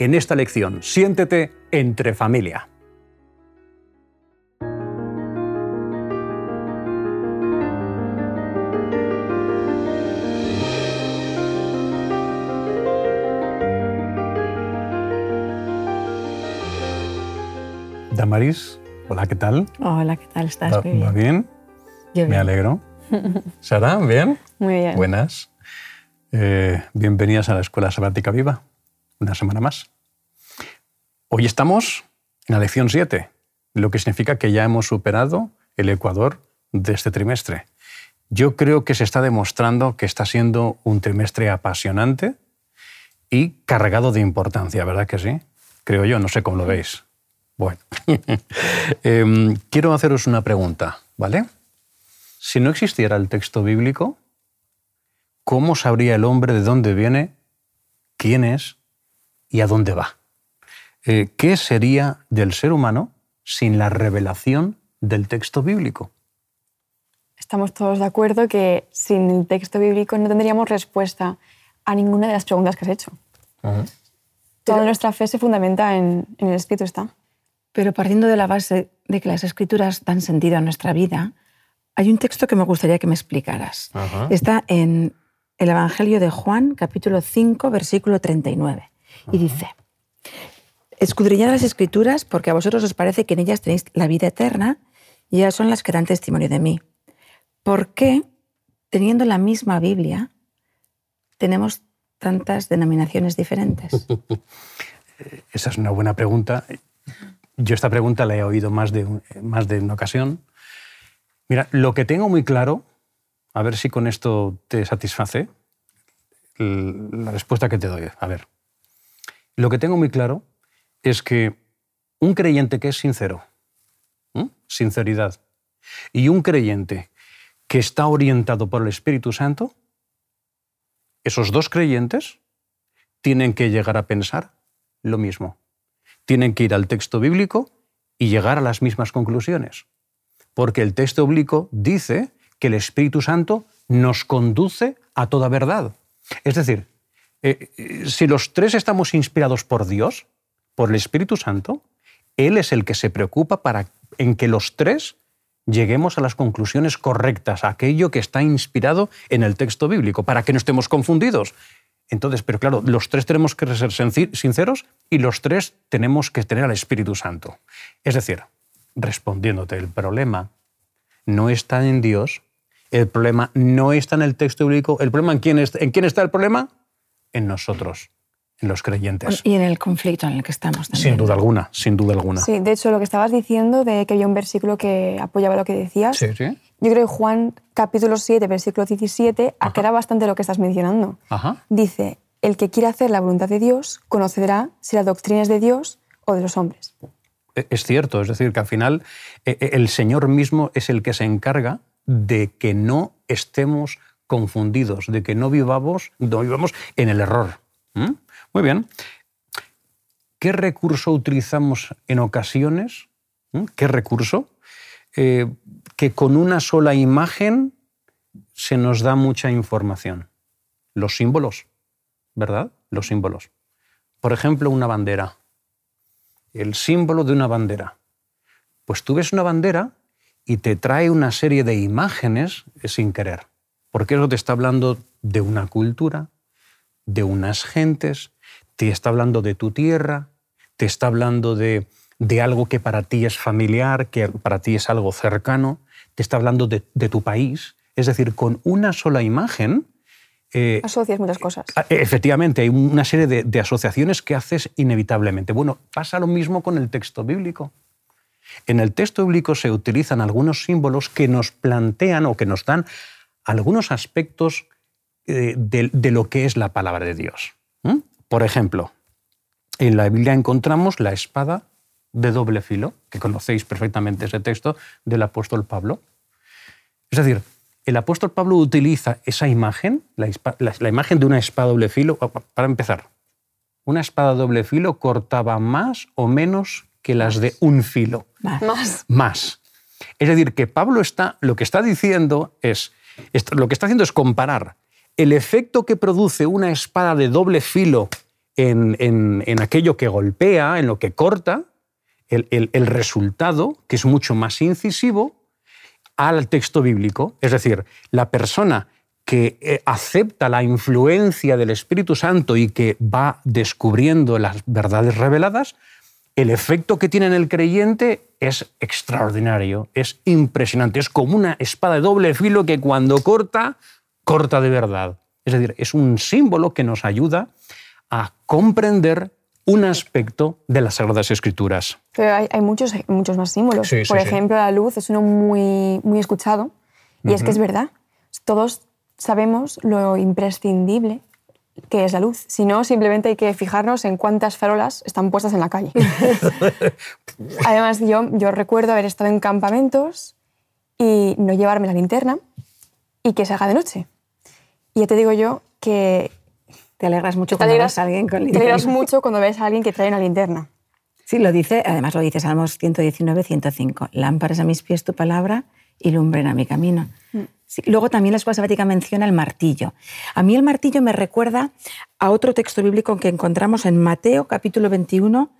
en esta lección. Siéntete entre familia. Damaris, hola, ¿qué tal? Hola, ¿qué tal estás? ¿Va, Muy va bien? Yo Me bien. alegro. ¿Sara, bien? Muy bien. Buenas. Eh, bienvenidas a la Escuela Sabática Viva, una semana más. Hoy estamos en la lección 7, lo que significa que ya hemos superado el ecuador de este trimestre. Yo creo que se está demostrando que está siendo un trimestre apasionante y cargado de importancia, ¿verdad que sí? Creo yo, no sé cómo lo veis. Bueno, Em, quiero haceros una pregunta, ¿vale? Si no existiera el texto bíblico, ¿cómo sabría el hombre de dónde viene, quién es y a dónde va? Eh, ¿Qué sería del ser humano sin la revelación del texto bíblico? Estamos todos de acuerdo que sin el texto bíblico no tendríamos respuesta a ninguna de las preguntas que has hecho. Toda nuestra fe se fundamenta en, en el Espíritu está. Pero partiendo de la base de que las escrituras dan sentido a nuestra vida, hay un texto que me gustaría que me explicaras. Ajá. Está en el Evangelio de Juan, capítulo 5, versículo 39. Y dice, escudriñad las escrituras porque a vosotros os parece que en ellas tenéis la vida eterna y ellas son las que dan testimonio de mí. ¿Por qué, teniendo la misma Biblia, tenemos tantas denominaciones diferentes? Esa es una buena pregunta. Yo esta pregunta la he oído más de, más de una ocasión. Mira, lo que tengo muy claro, a ver si con esto te satisface la respuesta que te doy. A ver, lo que tengo muy claro es que un creyente que es sincero, sinceridad, y un creyente que está orientado por el Espíritu Santo, esos dos creyentes tienen que llegar a pensar lo mismo. Tienen que ir al texto bíblico y llegar a las mismas conclusiones. Porque el texto bíblico dice que el Espíritu Santo nos conduce a toda verdad. Es decir, eh, eh, si los tres estamos inspirados por Dios, por el Espíritu Santo, Él es el que se preocupa para en que los tres lleguemos a las conclusiones correctas, a aquello que está inspirado en el texto bíblico, para que no estemos confundidos. Entonces, pero claro, los tres tenemos que ser sinceros y los tres tenemos que tener al Espíritu Santo. Es decir, respondiéndote, el problema no está en Dios, el problema no está en el texto bíblico, el problema en quién, en quién está el problema? En nosotros, en los creyentes. y en el conflicto en el que estamos también. Sin duda alguna, sin duda alguna. Sí, de hecho, lo que estabas diciendo, de que había un versículo que apoyaba lo que decías, Sí, sí. yo creo que Juan capítulo 7, versículo 17, aclara bastante lo que estás mencionando. Ajá. Dice, el que quiera hacer la voluntad de Dios conocerá si la doctrina es de Dios o de los hombres. E- Es cierto, es decir, que al final eh, eh, el Señor mismo es el que se encarga de que no estemos confundidos, de que no vivamos, no vivamos en el error. ¿Mm? Muy bien. ¿Qué recurso utilizamos en ocasiones? ¿Mm? ¿Qué recurso? Eh, que con una sola imagen se nos da mucha información. Los símbolos, ¿verdad? Los símbolos. Por ejemplo, una bandera el símbolo de una bandera. Pues tú ves una bandera y te trae una serie de imágenes sin querer, porque eso te está hablando de una cultura, de unas gentes, te está hablando de tu tierra, te está hablando de, de algo que para ti es familiar, que para ti es algo cercano, te está hablando de, de tu país. Es decir, con una sola imagen eh, Asocias muchas cosas. Ah, Efectivamente, hay una serie de, de asociaciones que haces inevitablemente. Bueno, pasa lo mismo con el texto bíblico. En el texto bíblico se utilizan algunos símbolos que nos plantean o que nos dan algunos aspectos eh, de, de lo que es la palabra de Dios. Por ejemplo, en la Biblia encontramos la espada de doble filo, que conocéis perfectamente ese texto del apóstol Pablo. Es decir, el apóstol Pablo utiliza esa imagen, la, imagen de una espada doble filo, para empezar. Una espada doble filo cortaba más o menos que las de un filo. Más. Más. Es decir, que Pablo está, lo que está diciendo es, lo que está haciendo es comparar el efecto que produce una espada de doble filo en, aquello que golpea, en lo que corta, el, resultado, que es mucho más incisivo, al texto bíblico. Es decir, la persona que eh, acepta la influencia del Espíritu Santo y que va descubriendo las verdades reveladas, el efecto que tiene en el creyente es extraordinario, es impresionante, es como una espada de doble filo que cuando corta, corta de verdad. Es decir, es un símbolo que nos ayuda a comprender un aspecto de las Sagradas Escrituras. Pero hay, muchos, muchos más símbolos. Por ejemplo, la luz es uno muy, muy escuchado y es que es verdad. Todos sabemos lo imprescindible que es la luz. Si no, simplemente hay que fijarnos en cuántas farolas están puestas en la calle. Además, yo, yo recuerdo haber estado en campamentos y no llevarme la linterna y que se haga de noche. Y ya te digo yo que... Te alegras mucho cuando ves a alguien con linterna. Te alegras mucho cuando ves a alguien que trae una linterna. Sí, lo dice, además lo dice Salmos 119, 105. Lámparas a mis pies tu palabra y lumbren a mi camino. Mm. luego también la Escuela Sabática menciona el martillo. A mí el martillo me recuerda a otro texto bíblico que encontramos en Mateo capítulo 21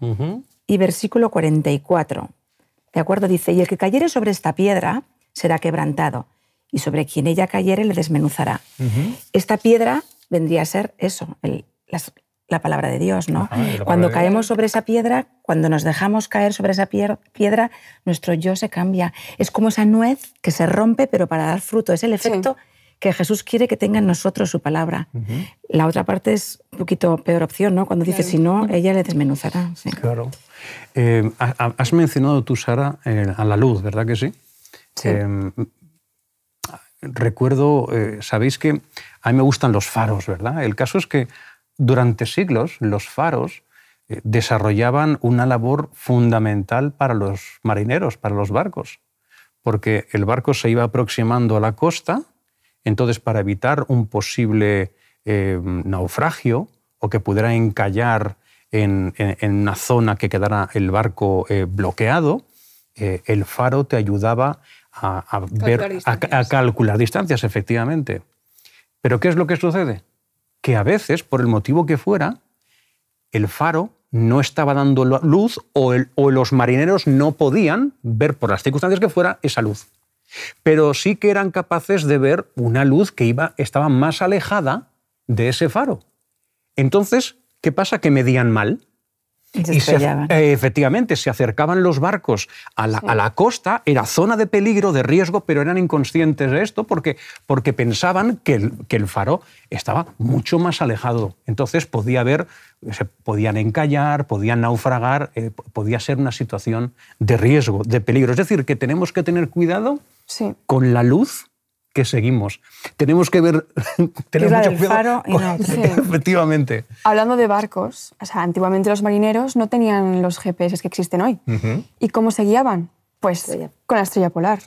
y versículo 44. ¿De acuerdo? Dice, y el que cayere sobre esta piedra será quebrantado, y sobre quien ella cayere le desmenuzará. Esta piedra vendría a ser eso, la, palabra de Dios, ¿no? cuando caemos sobre esa piedra, cuando nos dejamos caer sobre esa piedra, nuestro yo se cambia. Es como esa nuez que se rompe, pero para dar fruto. Es el efecto que Jesús quiere que tenga en nosotros su palabra. La otra parte es un poquito peor opción, ¿no? Cuando dice, si no, ella le desmenuzará. Claro. Eh, has mencionado tú, Sara, eh, a la luz, ¿verdad que sí? Sí. Eh, recuerdo, eh, sabéis que a mí me gustan los faros, ¿verdad? El caso es que durante siglos los faros eh, desarrollaban una labor fundamental para los marineros, para los barcos, porque el barco se iba aproximando a la costa, entonces para evitar un posible eh, naufragio o que pudiera encallar en, una zona que quedara el barco bloqueado, el faro te ayudaba a, ver, a, calcular distancias, efectivamente. Pero ¿qué es lo que sucede? Que a veces, por el motivo que fuera, el faro no estaba dando luz o, o los marineros no podían ver, por las circunstancias que fuera, esa luz. Pero sí que eran capaces de ver una luz que iba, estaba más alejada de ese faro. Entonces, ¿qué pasa? Que medían mal. Y, se, eh, efectivamente, se acercaban los barcos a la, costa, era zona de peligro, de riesgo, pero eran inconscientes de esto porque, porque pensaban que el, que el faro estaba mucho más alejado. Entonces podía haber, se podían encallar, podían naufragar, eh, podía ser una situación de riesgo, de peligro. Es decir, que tenemos que tener cuidado con la luz que seguimos. Tenemos que ver... tener mucho cuidado Efectivamente. Hablando de barcos, o sea, antiguamente los marineros no tenían los GPS que existen hoy. ¿Y cómo se guiaban? Pues con la estrella polar.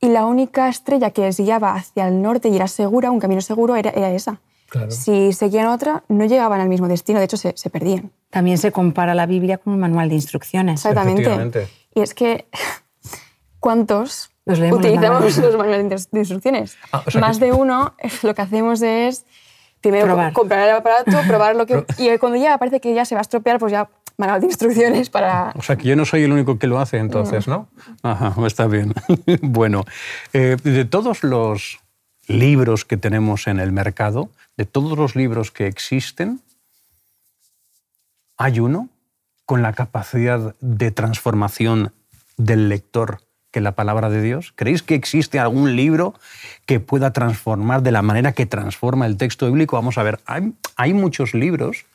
Y la única estrella que les guiaba hacia el norte y era segura, un camino seguro, era, esa. Si seguían otra, no llegaban al mismo destino, de hecho se, se, perdían. También se compara la Biblia con un manual de instrucciones. Exactamente. Y es que, ¿cuántos utilizamos los manuales de instrucciones. Ah, Más de uno, lo que hacemos es primero comprar el aparato, probar lo que... y cuando ya parece que ya se va a estropear, pues ya manual de instrucciones para... O sea, que yo no soy el único que lo hace entonces, ¿no? Ajá, está bien. bueno, eh, de todos los libros que tenemos en el mercado, de todos los libros que existen, hay uno con la capacidad de transformación del lector que la palabra de Dios? ¿Creéis que existe algún libro que pueda transformar de la manera que transforma el texto bíblico? Vamos a ver, hay, muchos libros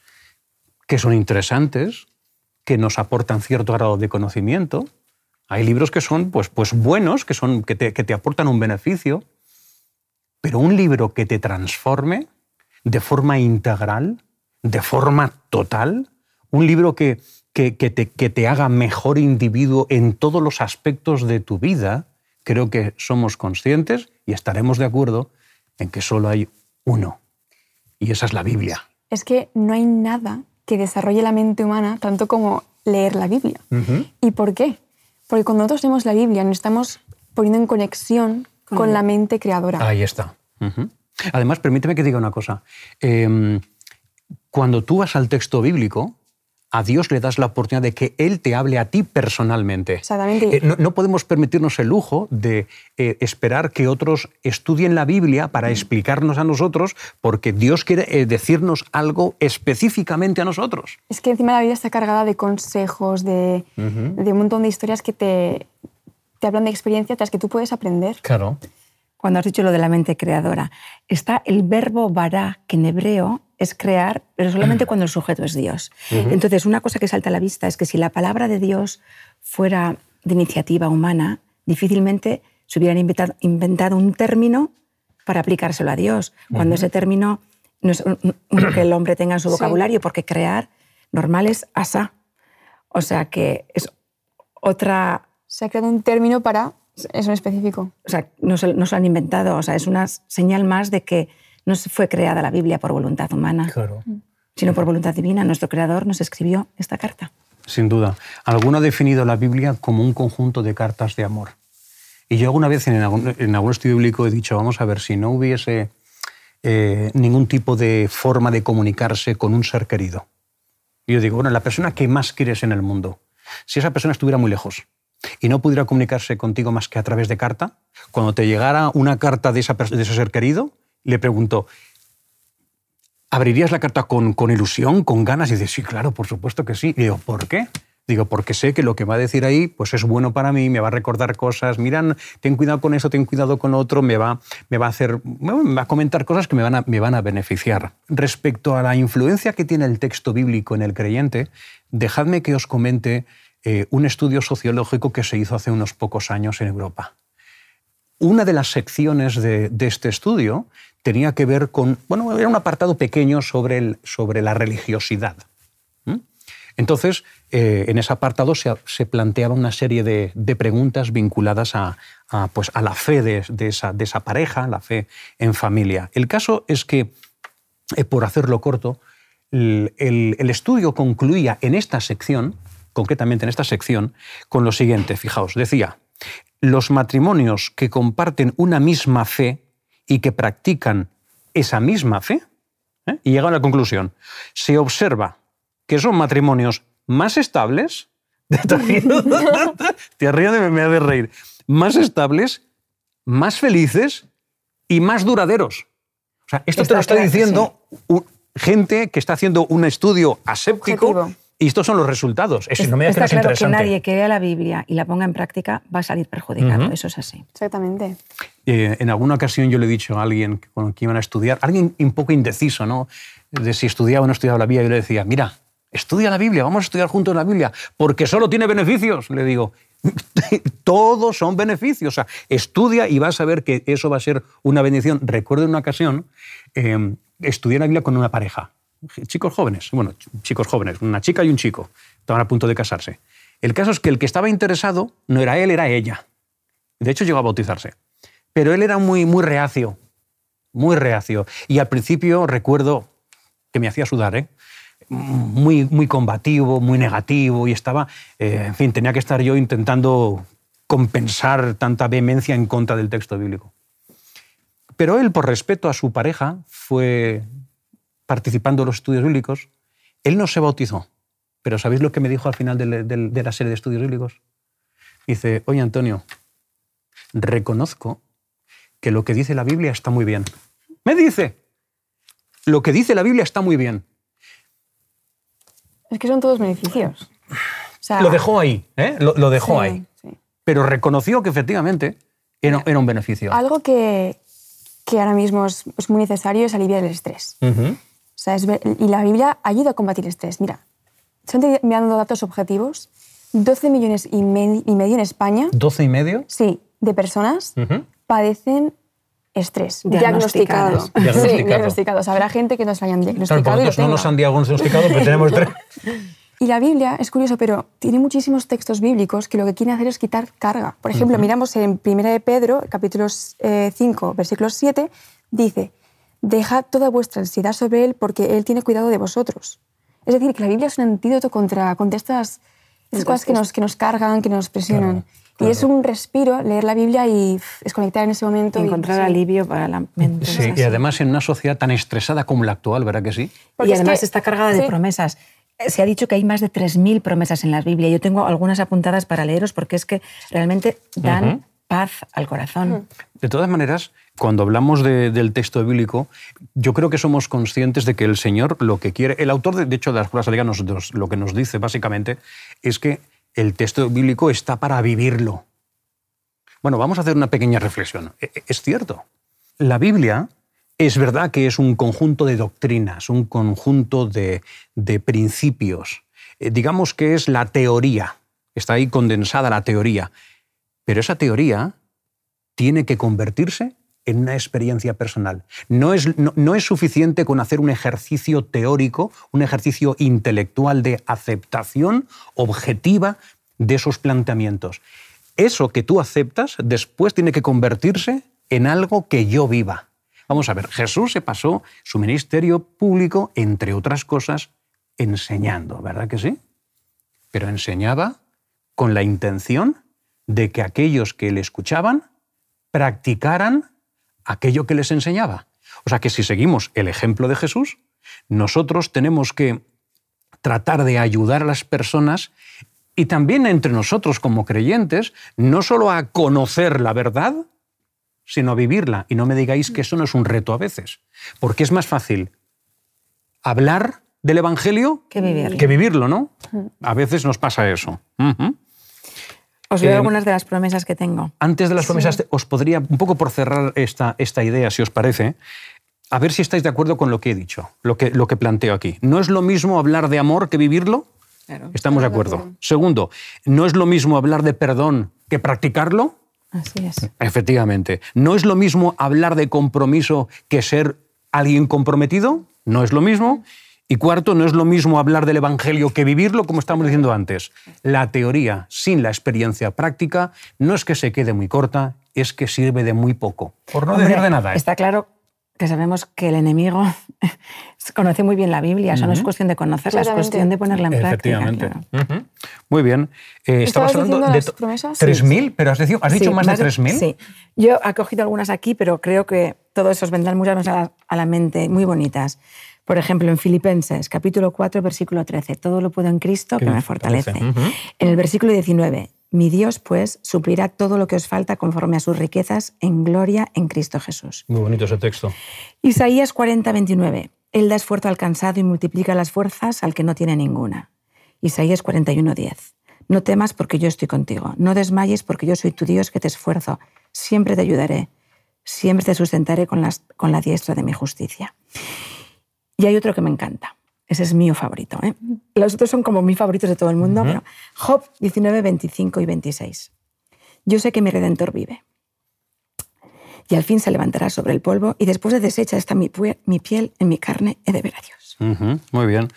que son interesantes, que nos aportan cierto grado de conocimiento. Hay libros que son pues, pues buenos, que, son, que, te, que te aportan un beneficio, pero un libro que te transforme de forma integral, de forma total, un libro que, que, te, que te haga mejor individuo en todos los aspectos de tu vida, creo que somos conscientes y estaremos de acuerdo en que solo hay uno. Y esa es la Biblia. Es que no hay nada que desarrolle la mente humana tanto como leer la Biblia. ¿Y por qué? Porque cuando nosotros leemos la Biblia nos estamos poniendo en conexión con, la mente creadora. Ahí está. Además, permíteme que diga una cosa. Em, cuando tú vas al texto bíblico, a Dios le das la oportunidad de que Él te hable a ti personalmente. Exactamente. Eh, no, podemos permitirnos el lujo de eh, esperar que otros estudien la Biblia para explicarnos a nosotros, porque Dios quiere eh, decirnos algo específicamente a nosotros. Es que encima la Biblia está cargada de consejos, de, de un montón de historias que te, te hablan de experiencias las que tú puedes aprender. Claro. Cuando has dicho lo de la mente creadora, está el verbo bara, que en hebreo es crear, pero solamente cuando el sujeto es Dios. Entonces, una cosa que salta a la vista es que si la palabra de Dios fuera de iniciativa humana, difícilmente se hubieran inventado, un término para aplicárselo a Dios, cuando ese término no es uno que el hombre tenga en su vocabulario, porque crear normal es asa. O sea que es otra... Se ha creado un término para eso en específico. O sea, no se, no se lo han inventado, o sea, es una señal más de que no fue creada la Biblia por voluntad humana, sino por voluntad divina. Nuestro Creador nos escribió esta carta. Sin duda. Alguno ha definido la Biblia como un conjunto de cartas de amor. Y yo alguna vez en algún, estudio bíblico he dicho, vamos a ver, si no hubiese eh, ningún tipo de forma de comunicarse con un ser querido. Y yo digo, bueno, la persona que más quieres en el mundo, si esa persona estuviera muy lejos y no pudiera comunicarse contigo más que a través de carta, cuando te llegara una carta de, de ese ser querido, le pregunto, ¿abrirías la carta con, ilusión, con ganas? Y dice, sí, claro, por supuesto que sí. Y digo, ¿por qué? Digo, porque sé que lo que va a decir ahí pues es bueno para mí, me va a recordar cosas, miran, ten cuidado con eso, ten cuidado con otro, me va, me va a hacer, me va a comentar cosas que me van a, me van a beneficiar. Respecto a la influencia que tiene el texto bíblico en el creyente, dejadme que os comente eh, un estudio sociológico que se hizo hace unos pocos años en Europa. Una de las secciones de este estudio tenía que ver con, bueno, era un apartado pequeño sobre, el, sobre la religiosidad. Entonces, eh, en ese apartado se, planteaba una serie de, preguntas vinculadas a, pues, a la fe de, esa, de, esa, pareja, la fe en familia. El caso es que, eh, por hacerlo corto, el, el, estudio concluía en esta sección, concretamente en esta sección, con lo siguiente, fijaos, decía, los matrimonios que comparten una misma fe y que practican esa misma fe, ¿eh? y llegan a la conclusión, se observa que son matrimonios más estables, te río de me ha de reír, más estables, más felices y más duraderos. O sea, esto te lo está diciendo gente que está haciendo un estudio aséptico y estos son los resultados. Es, no me está claro que nadie que lea la Biblia y la ponga en práctica va a salir perjudicado. Eso es así. Exactamente. Eh, en alguna ocasión yo le he dicho a alguien con que iban a estudiar, alguien un poco indeciso, ¿no? De si estudiaba o no estudiaba la Biblia, yo le decía, mira, estudia la Biblia, vamos a estudiar juntos la Biblia, porque solo tiene beneficios. Le digo, todos son beneficios. O sea, estudia y vas a ver que eso va a ser una bendición. Recuerdo en una ocasión, eh, estudié la Biblia con una pareja chicos jóvenes, bueno, chicos jóvenes, una chica y un chico, estaban a punto de casarse. El caso es que el que estaba interesado no era él, era ella. De hecho, llegó a bautizarse. Pero él era muy, muy reacio, muy reacio. Y al principio recuerdo que me hacía sudar, ¿eh? muy, muy combativo, muy negativo, y estaba, eh, en fin, tenía que estar yo intentando compensar tanta vehemencia en contra del texto bíblico. Pero él, por respeto a su pareja, fue participando en los estudios bíblicos, él no se bautizó. Pero ¿sabéis lo que me dijo al final de, la serie de estudios bíblicos? Dice, oye Antonio, reconozco que lo que dice la Biblia está muy bien. Me dice, lo que dice la Biblia está muy bien. Es que son todos beneficios. lo dejó ahí, ¿eh? lo, dejó ahí. Pero reconoció que efectivamente era, era, un beneficio. Algo que, que ahora mismo es, muy necesario es aliviar el estrés y la Biblia ayuda a combatir el estrés. Mira, me han dado datos objetivos. 12 millones y, medio en España. ¿12 y medio? Sí, de personas padecen estrés diagnosticado. diagnosticado. Sí, diagnosticados. Habrá gente que nos hayan diagnosticado. Claro, no nos han diagnosticado, pero tenemos tres. Y la Biblia es curioso, pero tiene muchísimos textos bíblicos que lo que quieren hacer es quitar carga. Por ejemplo, miramos en 1 de Pedro, capítulo 5, versículo 7, dice, dejad toda vuestra ansiedad sobre Él porque Él tiene cuidado de vosotros. Es decir, que la Biblia es un antídoto contra, contra estas, cosas que nos, que nos cargan, que nos presionan. Y es un respiro leer la Biblia y desconectar en ese momento. encontrar alivio para la mente. Sí, y además en una sociedad tan estresada como la actual, ¿verdad que sí? y además está cargada de promesas se ha dicho que hay más de 3.000 promesas en la Biblia. Yo tengo algunas apuntadas para leeros porque es que realmente dan paz al corazón. De todas maneras, cuando hablamos del texto bíblico, yo creo que somos conscientes de que el Señor lo que quiere, el autor de, hecho de las pruebas de lo que nos dice básicamente es que el texto bíblico está para vivirlo. Bueno, vamos a hacer una pequeña reflexión. E, e, es cierto, la Biblia es verdad que es un conjunto de doctrinas, un conjunto de, principios. Eh, digamos que es la teoría, está ahí condensada la teoría, pero esa teoría tiene que convertirse en una experiencia personal. No es, no, es, suficiente con hacer un ejercicio teórico, un ejercicio intelectual de aceptación objetiva de esos planteamientos. Eso que tú aceptas después tiene que convertirse en algo que yo viva. Vamos a ver, Jesús se pasó su ministerio público, entre otras cosas, enseñando, ¿verdad que sí? Pero enseñaba con la intención de que aquellos que le escuchaban practicaran aquello que les enseñaba. O sea que si seguimos el ejemplo de Jesús, nosotros tenemos que tratar de ayudar a las personas y también entre nosotros como creyentes, no solo a conocer la verdad, sino a vivirla. Y no me digáis que eso no es un reto a veces, porque es más fácil hablar del Evangelio que vivirlo, que vivirlo ¿no? A veces nos pasa eso. Os leo eh, algunas de las promesas que tengo. Antes de las promesas, os podría, un poco por cerrar esta, esta idea, si os parece, a ver si estáis de acuerdo con lo que he dicho, lo que, lo que planteo aquí. ¿No es lo mismo hablar de amor que vivirlo? Estamos de acuerdo. Segundo, ¿no es lo mismo hablar de perdón que practicarlo? Así es. Efectivamente. ¿No es lo mismo hablar de compromiso que ser alguien comprometido? No es lo mismo. Y cuarto, no es lo mismo hablar del Evangelio que vivirlo, como estamos diciendo antes. La teoría sin la experiencia práctica no es que se quede muy corta, es que sirve de muy poco. Por no decir de nada. ¿eh? Está claro que sabemos que el enemigo conoce muy bien la Biblia, eso no es cuestión de conocerla, es cuestión de ponerla en práctica. Muy bien. Eh, estabas hablando de 3.000, pero has, dicho, has dicho más, de 3.000. Sí, yo he cogido algunas aquí, pero creo que todos esos vendrán muchas a a la mente, muy bonitas. Por ejemplo, en Filipenses, capítulo 4, versículo 13, todo lo puedo en Cristo que me fortalece. En el versículo 19, mi Dios, pues, suplirá todo lo que os falta conforme a sus riquezas en gloria en Cristo Jesús. Muy bonito ese texto. Isaías 40, 29. Él da esfuerzo al cansado y multiplica las fuerzas al que no tiene ninguna. Isaías 41, 10. No temas porque yo estoy contigo. No desmayes porque yo soy tu Dios que te esfuerzo. Siempre te ayudaré. Siempre te sustentaré con, con la diestra de mi justicia. Y hay otro que me encanta. Ese es mío favorito. ¿eh? Los otros son como mis favoritos de todo el mundo. pero Job 19, 25 y 26. Yo sé que mi redentor vive. Y al fin se levantará sobre el polvo y después de deshecha está mi, mi piel, en mi carne he de ver a Dios muy bien.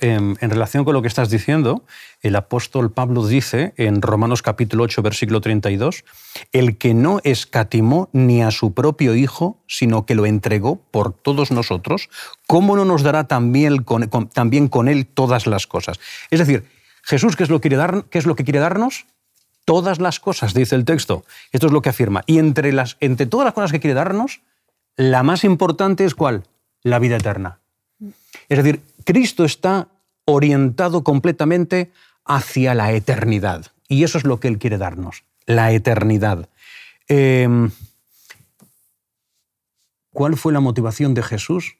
En, relación con lo que estás diciendo, el apóstol Pablo dice en Romanos capítulo 8, versículo 32, el que no escatimó ni a su propio Hijo, sino que lo entregó por todos nosotros, ¿cómo no nos dará también con, también con él todas las cosas? Es decir, Jesús, ¿qué es, lo que quiere dar, ¿qué es lo que quiere darnos? Todas las cosas, dice el texto. Esto es lo que afirma. Y entre, las, entre todas las cosas que quiere darnos, la más importante es cuál? La vida eterna. Es decir, Cristo está orientado completamente hacia la eternidad. Y eso es lo que Él quiere darnos, la eternidad. Em, ¿Cuál fue la motivación de Jesús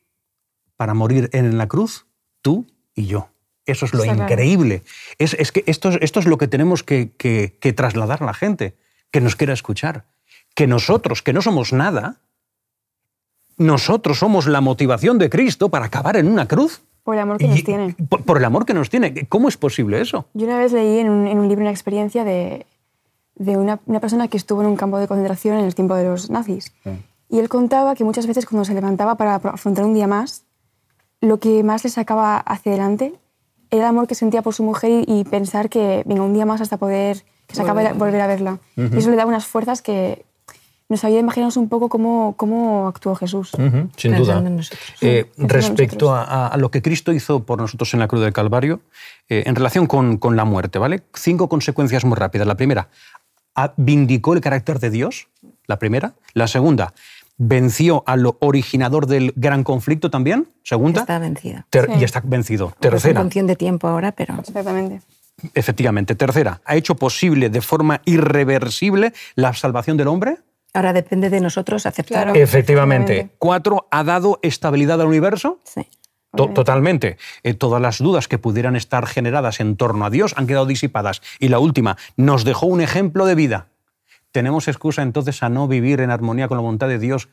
para morir en la cruz? Tú y yo. Eso es lo increíble. Es, que esto, esto, es lo que tenemos que, que trasladar a la gente, que nos quiera escuchar. Que nosotros, que no somos nada, nosotros somos la motivación de Cristo para acabar en una cruz. Por el amor que nos tiene. Por, el amor que nos tiene. ¿Cómo es posible eso? Yo una vez leí en un, libro una experiencia de, una, persona que estuvo en un campo de concentración en el tiempo de los nazis. Y él contaba que muchas veces cuando se levantaba para afrontar un día más, lo que más le sacaba hacia adelante era el amor que sentía por su mujer y, pensar que, venga, un día más hasta poder, que se acabe de volver a verla. Y eso le daba unas fuerzas que nos ayuda a imaginarnos un poco cómo, cómo actuó Jesús. sin duda. Eh, respecto a, lo que Cristo hizo por nosotros en la cruz del Calvario, eh, en relación con, con, la muerte, ¿vale? Cinco consecuencias muy rápidas. La primera, vindicó el carácter de Dios, la primera. La segunda, venció al originador del gran conflicto también, segunda. Está vencido. Y está vencido. Tercera. Es de tiempo ahora, pero... Exactamente. Efectivamente. Tercera, ha hecho posible de forma irreversible la salvación del hombre. Ahora depende de nosotros aceptarlo. Efectivamente. Cuatro, ha dado estabilidad al universo. Sí. totalmente. Eh, todas las dudas que pudieran estar generadas en torno a Dios han quedado disipadas. Y la última, nos dejó un ejemplo de vida. ¿Tenemos excusa entonces a no vivir en armonía con la voluntad de Dios,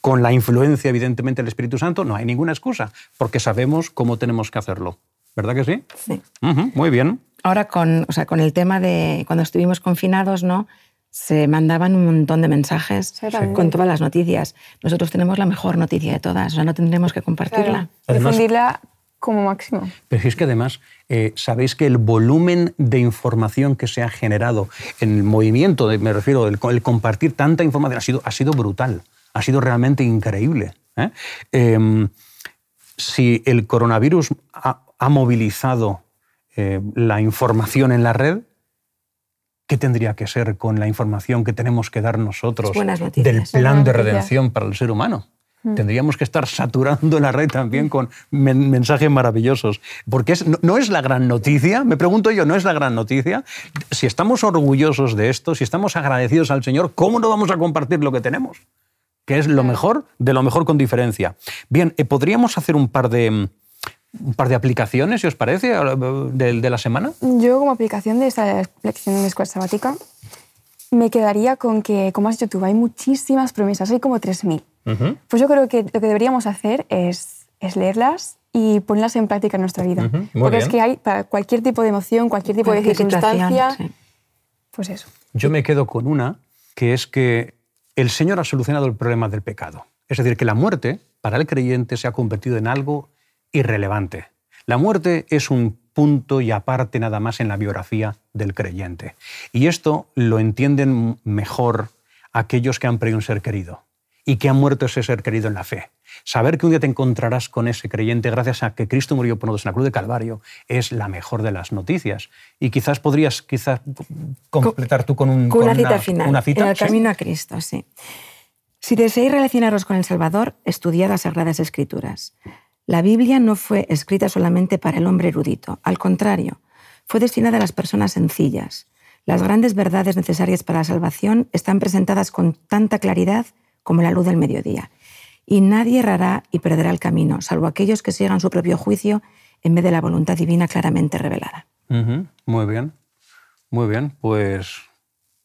con la influencia evidentemente del Espíritu Santo? No hay ninguna excusa, porque sabemos cómo tenemos que hacerlo. ¿Verdad que sí? Sí. muy bien. Ahora con, o sea, con el tema de cuando estuvimos confinados, ¿no? Se mandaban un montón de mensajes con todas las noticias. Nosotros tenemos la mejor noticia de todas, o sea, no tendremos que compartirla. Difundirla como máximo. Pero es que además, eh, sabéis que el volumen de información que se ha generado en el movimiento, me refiero, el, el, compartir tanta información, ha sido, ha sido brutal, ha sido realmente increíble. ¿eh? Em, si el coronavirus ha, movilizado eh, la información en la red, ¿qué tendría que ser con la información que tenemos que dar nosotros del plan de redención para el ser humano? Mm. Tendríamos que estar saturando la red también con mensajes maravillosos. Porque no, es la gran noticia, me pregunto yo, ¿no es la gran noticia? Si estamos orgullosos de esto, si estamos agradecidos al Señor, ¿cómo no vamos a compartir lo que tenemos? Que es lo mejor de lo mejor con diferencia. Bien, eh, ¿podríamos hacer un par de, un par de aplicaciones, si os parece, de, de la semana? Yo como aplicación de esta lección de escuela sabática me quedaría con que, como has dicho tú, hay muchísimas promesas, hay como 3.000. Pues yo creo que lo que deberíamos hacer es, es leerlas y ponerlas en práctica en nuestra vida. Porque es que hay para cualquier tipo de emoción, cualquier tipo de circunstancia. Pues eso. Yo me quedo con una, que es que el Señor ha solucionado el problema del pecado. Es decir, que la muerte para el creyente se ha convertido en algo irrelevante. La muerte es un punto y aparte nada más en la biografía del creyente. Y esto lo entienden mejor aquellos que han perdido un ser querido y que ha muerto ese ser querido en la fe. Saber que un día te encontrarás con ese creyente gracias a que Cristo murió por nosotros en la cruz de Calvario es la mejor de las noticias. Y quizás podrías quizás completar tú con, un, una, cita final. Una cita, en el camino a Cristo, sí. Si deseáis relacionaros con el Salvador, estudiad las Sagradas Escrituras. La Biblia no fue escrita solamente para el hombre erudito, al contrario, fue destinada a las personas sencillas. Las grandes verdades necesarias para la salvación están presentadas con tanta claridad como la luz del mediodía. Y nadie errará y perderá el camino, salvo aquellos que sigan su propio juicio en vez de la voluntad divina claramente revelada. Muy bien, muy bien. Pues,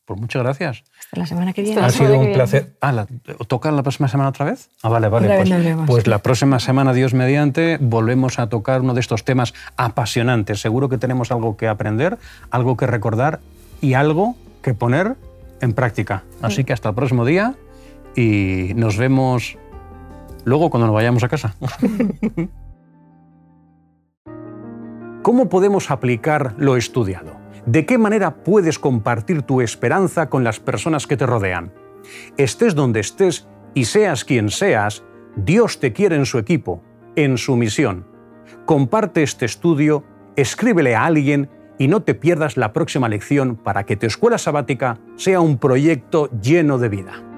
pues muchas gracias. Hasta la semana que viene. Ha sido un placer. Ah, ¿Toca la próxima semana otra vez? Ah, vale, vale. Pues, pues, la próxima semana, Dios mediante, volvemos a tocar uno de estos temas apasionantes. Seguro que tenemos algo que aprender, algo que recordar y algo que poner en práctica. Así que hasta el próximo día y nos vemos luego cuando nos vayamos a casa. ¿Cómo podemos aplicar lo estudiado? ¿De qué manera puedes compartir tu esperanza con las personas que te rodean? Estés donde estés y seas quien seas, Dios te quiere en su equipo, en su misión. Comparte este estudio, escríbele a alguien y no te pierdas la próxima lección para que tu escuela sabática sea un proyecto lleno de vida.